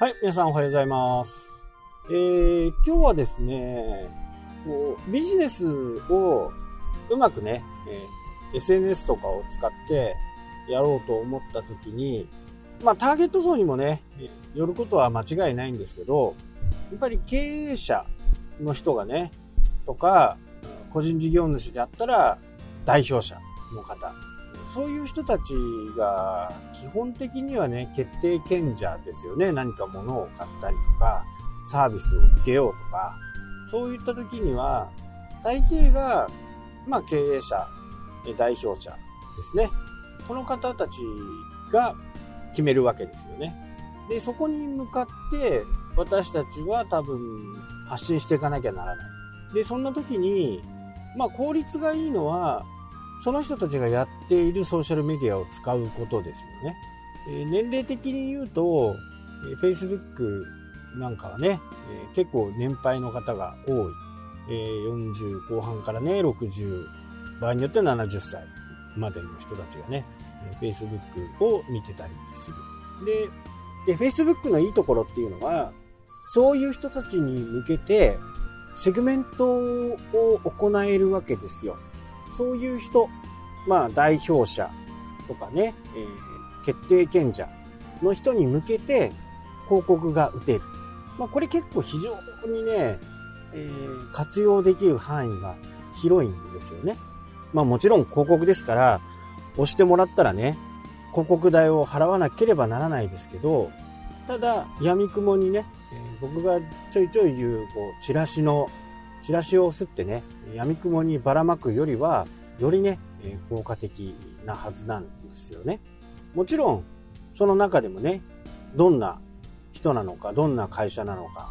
はい、皆さんおはようございます。えー、今日はですね、こうビジネスをうまくね、えー SNS とかを使ってやろうと思った時に、まあターゲット層にもね、えー寄ることは間違いないんですけど、やっぱり経営者の人がね、とか、個人事業主であったら代表者の方、そういう人たちが基本的にはね、決定権者ですよね。何か物を買ったりとか、サービスを受けようとか、そういった時には、大抵が、まあ経営者、代表者ですね。この方たちが決めるわけですよね。で、そこに向かって私たちは多分発信していかなきゃならない。で、そんな時に、まあ効率がいいのは、その人たちがやっているソーシャルメディアを使うことですよね。え年齢的に言うと、え Facebook なんかはね、え結構年配の方が多い。え40後半からね、60、場合によっては70歳までの人たちがね、え Facebook を見てたりする。で、で、Facebook のいいところっていうのは、そういう人たちに向けて、セグメントを行えるわけですよ。そういう人、まあ代表者とかね、えー決定権者の人に向けて広告が打てる。まあこれ結構非常にね、えー活用できる範囲が広いんですよね。まあもちろん広告ですから、押してもらったらね、広告代を払わなければならないですけど、ただ、闇雲にね、えー僕がちょいちょい言う、こう、チラシの、チラシを吸ってね、闇雲にばらまくよりは、よりね、効果的なはずなんですよね。もちろん、その中でもね、どんな人なのか、どんな会社なのか、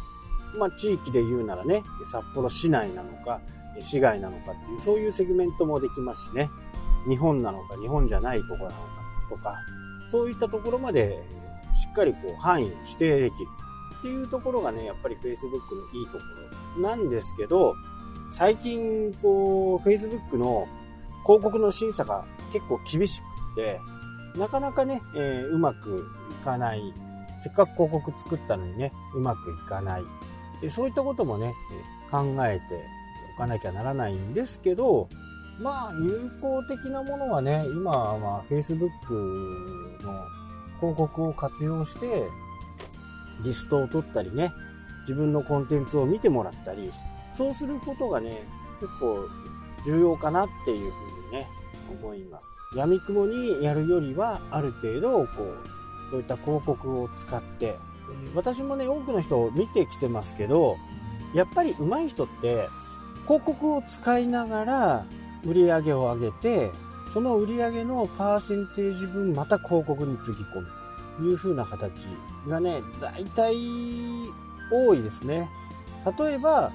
まあ地域で言うならね、札幌市内なのか、市外なのかっていう、そういうセグメントもできますしね、日本なのか、日本じゃないとこなのかとか、そういったところまでしっかりこう範囲を指定できるっていうところがね、やっぱり Facebook のいいところなんですけど、最近こう Facebook の広告の審査が結構厳しくって、なかなかね、えーうまくいかない。せっかく広告作ったのにね、うまくいかない。でそういったこともね、考えておかなきゃならないんですけど、まあ、有効的なものはね、今は Facebook の広告を活用して、リストを取ったりね、自分のコンテンツを見てもらったり、そうすることがね、結構重要かなっていうふうにね、思います。闇雲にやるよりは、ある程度、こう、そういった広告を使って、私もね、多くの人を見てきてますけど、やっぱり上手い人って、広告を使いながら売り上げを上げて、その売り上げのパーセンテージ分また広告につぎ込むいう風な形がね、大体多いですね。例えば、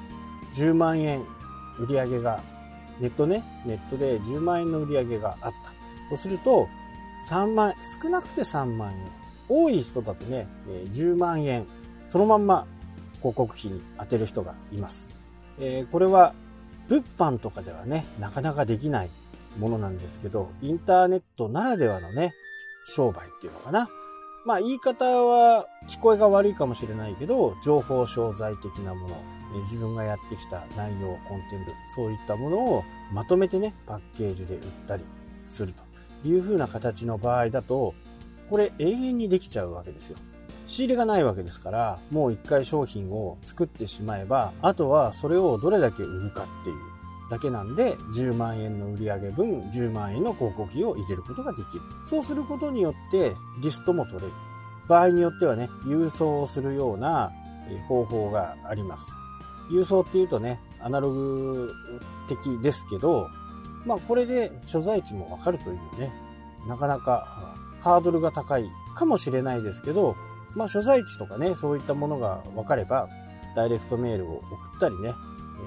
10万円売り上げが、ネットね、ネットで10万円の売り上げがあった。とすると、3万、少なくて3万円。多い人だとね、10万円、そのまんま広告費に当てる人がいます。えーこれは物販とかではね、なかなかできないものなんですけど、インターネットならではのね、商売っていうのかな。まあ言い方は聞こえが悪いかもしれないけど、情報商材的なもの、自分がやってきた内容、コンテンツ、そういったものをまとめてね、パッケージで売ったりするという風な形の場合だと、これ永遠にできちゃうわけですよ。仕入れがないわけですから、もう一回商品を作ってしまえば、あとはそれをどれだけ売るかっていうだけなんで、10万円の売上分、10万円の広告費を入れることができる。そうすることによって、リストも取れる。場合によってはね、郵送をするような方法があります。郵送っていうとね、アナログ的ですけど、まあこれで所在地もわかるというね、なかなかハードルが高いかもしれないですけど、まあ所在地とかね、そういったものが分かれば、ダイレクトメールを送ったりね、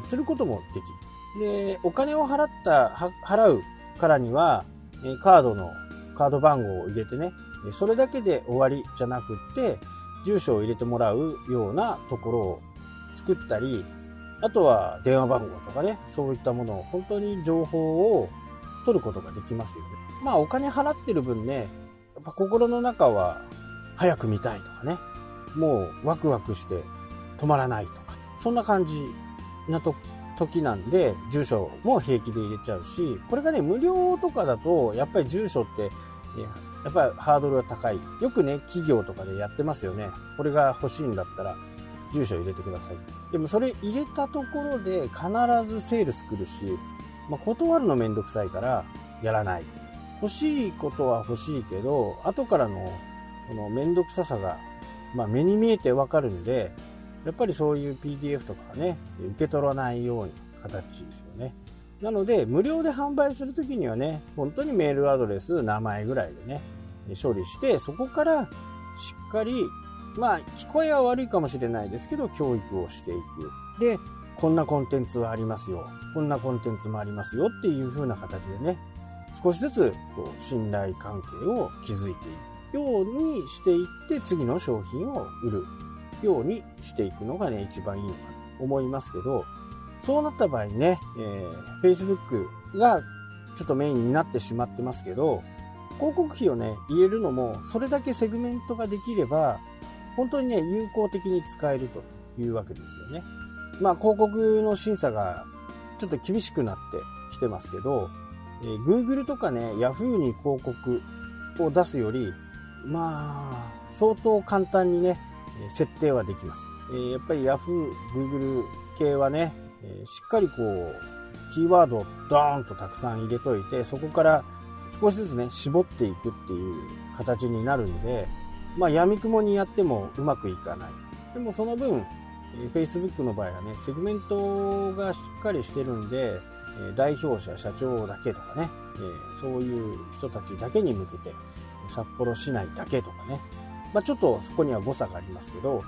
することもできる。で、お金を払った、払うからには、えカードの、カード番号を入れてね、それだけで終わりじゃなくって、住所を入れてもらうようなところを作ったり、あとは電話番号とかね、そういったものを本当に情報を取ることができますよね。まあお金払ってる分ね、やっぱ心の中は早く見たいとかね、もうワクワクして止まらないとか、そんな感じな時時なんで、住所も平気で入れちゃうし、これがね、無料とかだと、やっぱり住所って、やっぱりハードルが高い。よくね、企業とかでやってますよね。これが欲しいんだったら、住所入れてください。でもそれ入れたところで必ずセールス来るし、まあ、断るのめんどくさいからやらない。欲しいことは欲しいけど、後からのこのめんどくささが、まあ、目に見えてわかるんで、やっぱりそういう PDF とかはね、受け取らないように形ですよね。なので、無料で販売するときにはね、本当にメールアドレス、名前ぐらいでね、処理して、そこからしっかり、まあ、聞こえは悪いかもしれないですけど、教育をしていく。で、こんなコンテンツはありますよ。こんなコンテンツもありますよっていう風な形でね、少しずつこう信頼関係を築いていくようにしていって次の商品を売るようにしていくのがね、一番いいのかなと思いますけど、そうなった場合ね、えー、Facebook がちょっとメインになってしまってますけど、広告費をね、入れるのも、それだけセグメントができれば、本当にね、有効的に使えるというわけですよね。まあ、広告の審査がちょっと厳しくなってきてますけど、えー、Google とかね、Yahoo に広告を出すより、まあ、相当簡単にね、設定はできます。え、やっぱり Yahoo、Google 系はね、え、しっかりこう、キーワードをドーンとたくさん入れといて、そこから少しずつね、絞っていくっていう形になるんで、まあ、闇雲にやってもうまくいかない。でもその分、Facebook の場合はね、セグメントがしっかりしてるんで、代表者、社長だけとかね、そういう人たちだけに向けて、札幌市内だけとかね、まあ、ちょっとそこには誤差がありますけど、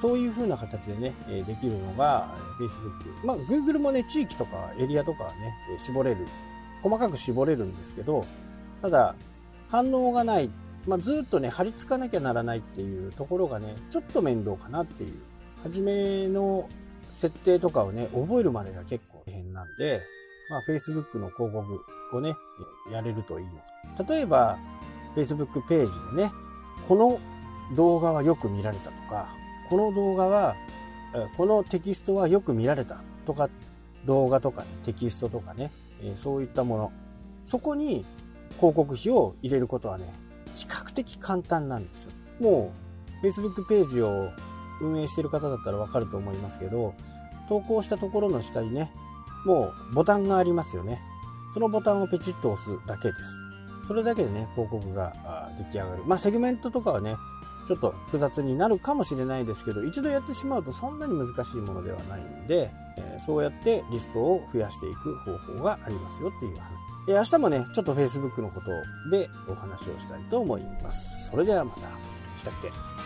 そういう風な形でね、できるのが Facebook。まあ、Google もね、地域とかエリアとかはね、絞れる、細かく絞れるんですけど、ただ、反応がない、まあ、ずっとね、貼り付かなきゃならないっていうところがね、ちょっと面倒かなっていう。初めの設定とかをね、覚えるまでが結構大変なんで、まあ、Facebook の広告をね、やれるといいの。例えば、Facebook ページでね、この動画はよく見られたとか、この動画は、このテキストはよく見られたとか、動画とか、ね、テキストとかね、そういったもの。そこに広告費を入れることはね、比較的簡単なんですよ。もう、Facebook ページを運営している方だったらわかると思いますけど、投稿したところの下にね、もうボタンがありますよね。そのボタンをペチッと押すだけです。それだけでね、広告が出来上がる。まあ、セグメントとかはね、ちょっと複雑になるかもしれないですけど、一度やってしまうとそんなに難しいものではないんで、えそうやってリストを増やしていく方法がありますよっていう話。え明日もね、ちょっと Facebook のことでお話をしたいと思います。それではまた。したっけ？